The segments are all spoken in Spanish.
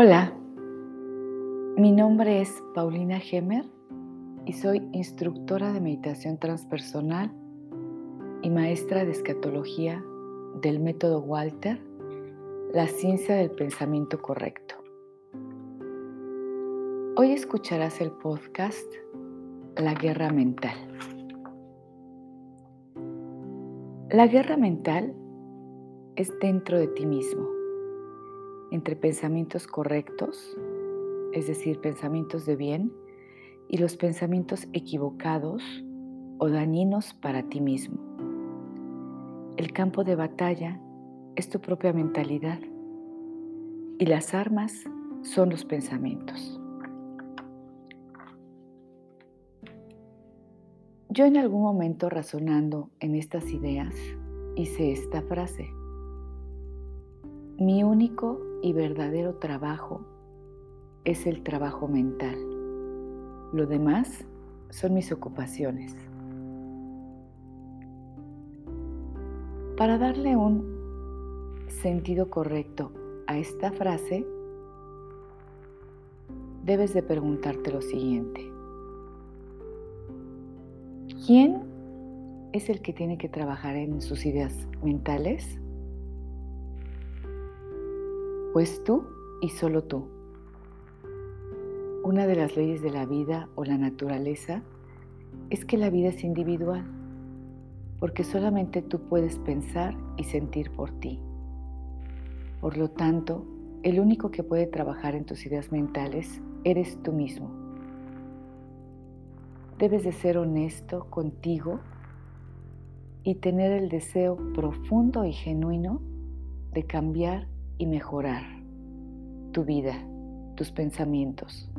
Hola, mi nombre es Paulina Gemer y soy instructora de meditación transpersonal y maestra de escatología del método Walter, la ciencia del pensamiento correcto. Hoy escucharás el podcast La guerra mental. La guerra mental es dentro de ti mismo entre pensamientos correctos, es decir, pensamientos de bien, y los pensamientos equivocados o dañinos para ti mismo. El campo de batalla es tu propia mentalidad y las armas son los pensamientos. Yo en algún momento razonando en estas ideas hice esta frase. Mi único y verdadero trabajo es el trabajo mental. Lo demás son mis ocupaciones. Para darle un sentido correcto a esta frase, debes de preguntarte lo siguiente. ¿Quién es el que tiene que trabajar en sus ideas mentales? Pues tú y solo tú. Una de las leyes de la vida o la naturaleza es que la vida es individual, porque solamente tú puedes pensar y sentir por ti. Por lo tanto, el único que puede trabajar en tus ideas mentales eres tú mismo. Debes de ser honesto contigo y tener el deseo profundo y genuino de cambiar y mejorar tu vida, tus pensamientos.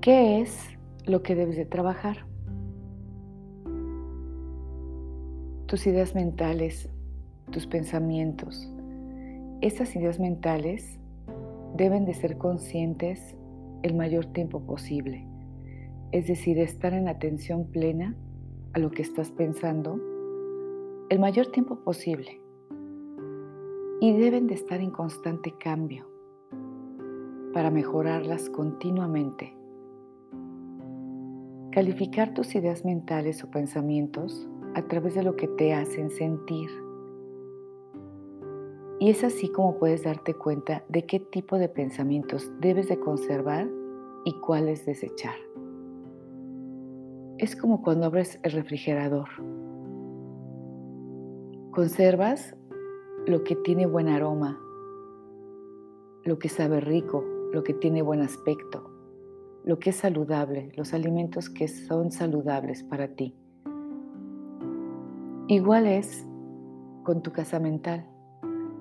¿Qué es lo que debes de trabajar? Tus ideas mentales, tus pensamientos. Esas ideas mentales deben de ser conscientes el mayor tiempo posible, es decir, estar en atención plena a lo que estás pensando el mayor tiempo posible y deben de estar en constante cambio para mejorarlas continuamente. Calificar tus ideas mentales o pensamientos a través de lo que te hacen sentir. Y es así como puedes darte cuenta de qué tipo de pensamientos debes de conservar y cuáles desechar. Es como cuando abres el refrigerador Conservas lo que tiene buen aroma, lo que sabe rico, lo que tiene buen aspecto, lo que es saludable, los alimentos que son saludables para ti. Igual es con tu casa mental.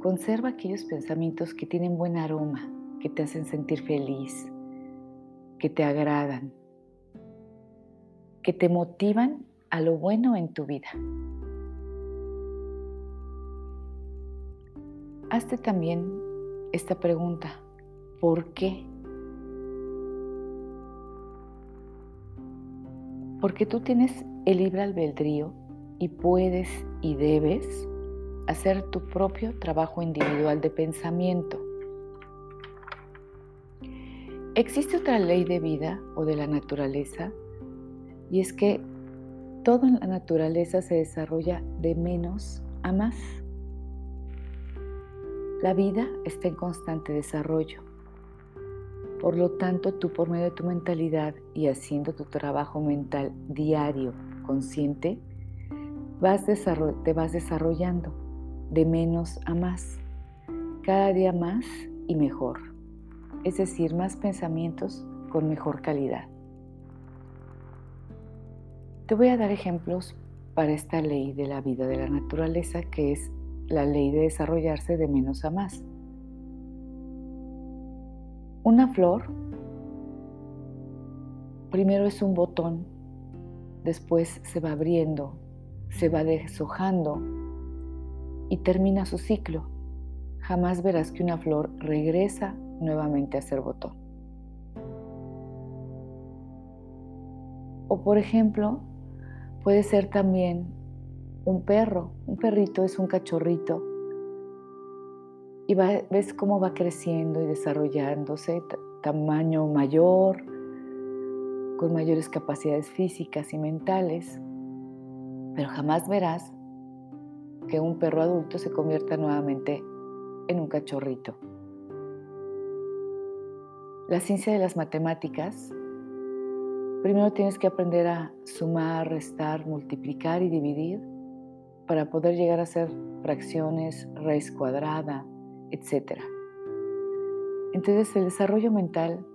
Conserva aquellos pensamientos que tienen buen aroma, que te hacen sentir feliz, que te agradan, que te motivan a lo bueno en tu vida. Hazte también esta pregunta. ¿Por qué? Porque tú tienes el libre albedrío y puedes y debes hacer tu propio trabajo individual de pensamiento. Existe otra ley de vida o de la naturaleza y es que toda la naturaleza se desarrolla de menos a más. La vida está en constante desarrollo. Por lo tanto, tú por medio de tu mentalidad y haciendo tu trabajo mental diario, consciente, vas te vas desarrollando de menos a más, cada día más y mejor. Es decir, más pensamientos con mejor calidad. Te voy a dar ejemplos para esta ley de la vida de la naturaleza que es la ley de desarrollarse de menos a más. Una flor primero es un botón, después se va abriendo, se va deshojando y termina su ciclo. Jamás verás que una flor regresa nuevamente a ser botón. O por ejemplo, puede ser también un perro, un perrito es un cachorrito. Y ves cómo va creciendo y desarrollándose, tamaño mayor, con mayores capacidades físicas y mentales, pero jamás verás que un perro adulto se convierta nuevamente en un cachorrito. La ciencia de las matemáticas, primero tienes que aprender a sumar, restar, multiplicar y dividir para poder llegar a ser fracciones, raíz cuadrada, etc. Entonces el desarrollo mental,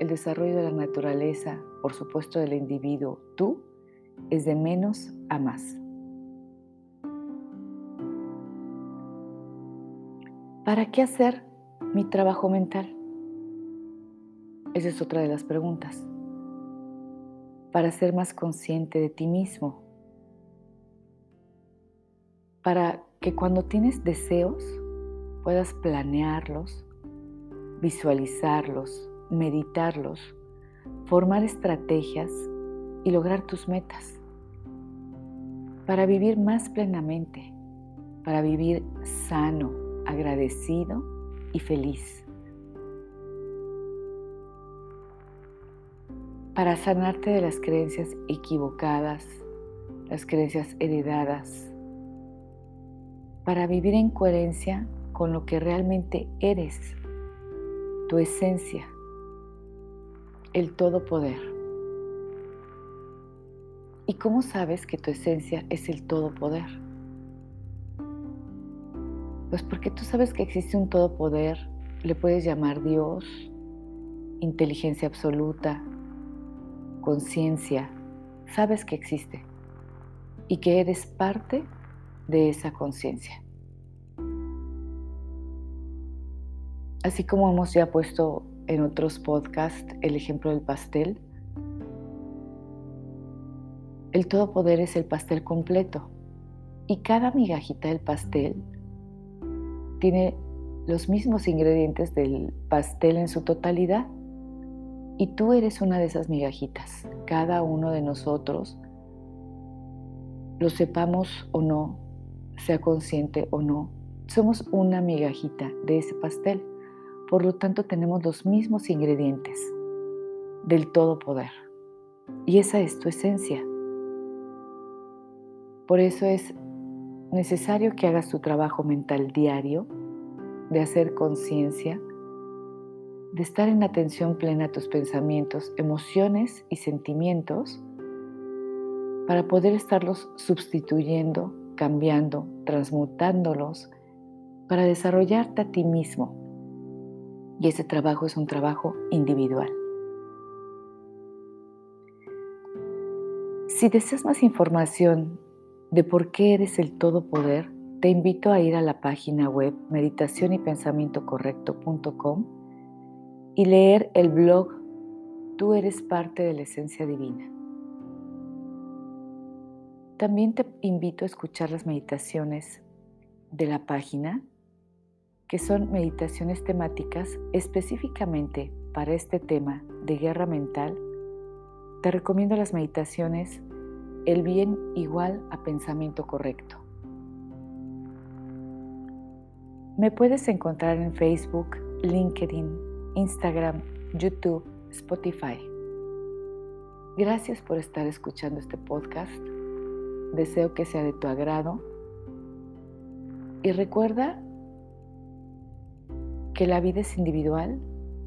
el desarrollo de la naturaleza, por supuesto del individuo, tú, es de menos a más. ¿Para qué hacer mi trabajo mental? Esa es otra de las preguntas. Para ser más consciente de ti mismo. Para que cuando tienes deseos puedas planearlos, visualizarlos, meditarlos, formar estrategias y lograr tus metas. Para vivir más plenamente, para vivir sano, agradecido y feliz. Para sanarte de las creencias equivocadas, las creencias heredadas. Para vivir en coherencia con lo que realmente eres, tu esencia, el todo poder. ¿Y cómo sabes que tu esencia es el todo poder? Pues porque tú sabes que existe un todopoder, le puedes llamar Dios, inteligencia absoluta, conciencia, sabes que existe y que eres parte de esa conciencia. Así como hemos ya puesto en otros podcasts el ejemplo del pastel, el todopoder es el pastel completo y cada migajita del pastel tiene los mismos ingredientes del pastel en su totalidad. Y tú eres una de esas migajitas. Cada uno de nosotros, lo sepamos o no, sea consciente o no, somos una migajita de ese pastel. Por lo tanto, tenemos los mismos ingredientes del todo poder. Y esa es tu esencia. Por eso es necesario que hagas tu trabajo mental diario, de hacer conciencia, de estar en atención plena a tus pensamientos, emociones y sentimientos, para poder estarlos sustituyendo, cambiando, transmutándolos, para desarrollarte a ti mismo. Y ese trabajo es un trabajo individual. Si deseas más información de por qué eres el todopoder, te invito a ir a la página web meditación y y leer el blog Tú eres parte de la esencia divina. También te invito a escuchar las meditaciones de la página, que son meditaciones temáticas específicamente para este tema de guerra mental. Te recomiendo las meditaciones el bien igual a pensamiento correcto. Me puedes encontrar en Facebook, LinkedIn, Instagram, YouTube, Spotify. Gracias por estar escuchando este podcast. Deseo que sea de tu agrado. Y recuerda que la vida es individual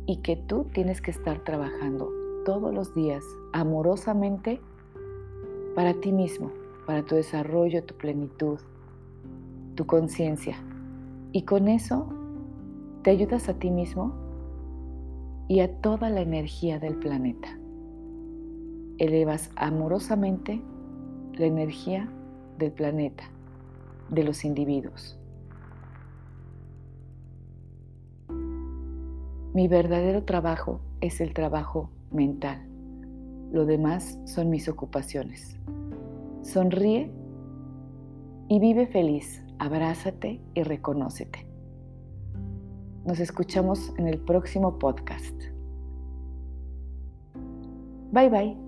y que tú tienes que estar trabajando todos los días amorosamente para ti mismo, para tu desarrollo, tu plenitud, tu conciencia. Y con eso te ayudas a ti mismo y a toda la energía del planeta. Elevas amorosamente la energía del planeta, de los individuos. Mi verdadero trabajo es el trabajo mental. Lo demás son mis ocupaciones. Sonríe y vive feliz. Abrázate y reconócete. Nos escuchamos en el próximo podcast. Bye bye.